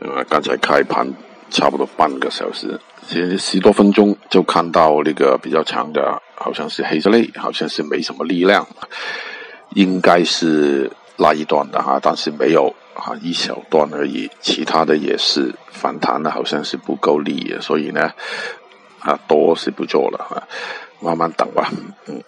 呃，刚才开盘差不多半个小时，其实十多分钟就看到那个比较强的，好像是黑色类，好像是没什么力量，应该是那一段的哈，但是没有啊一小段而已，其他的也是反弹的，好像是不够力，所以呢，啊多是不做了啊，慢慢等吧，嗯。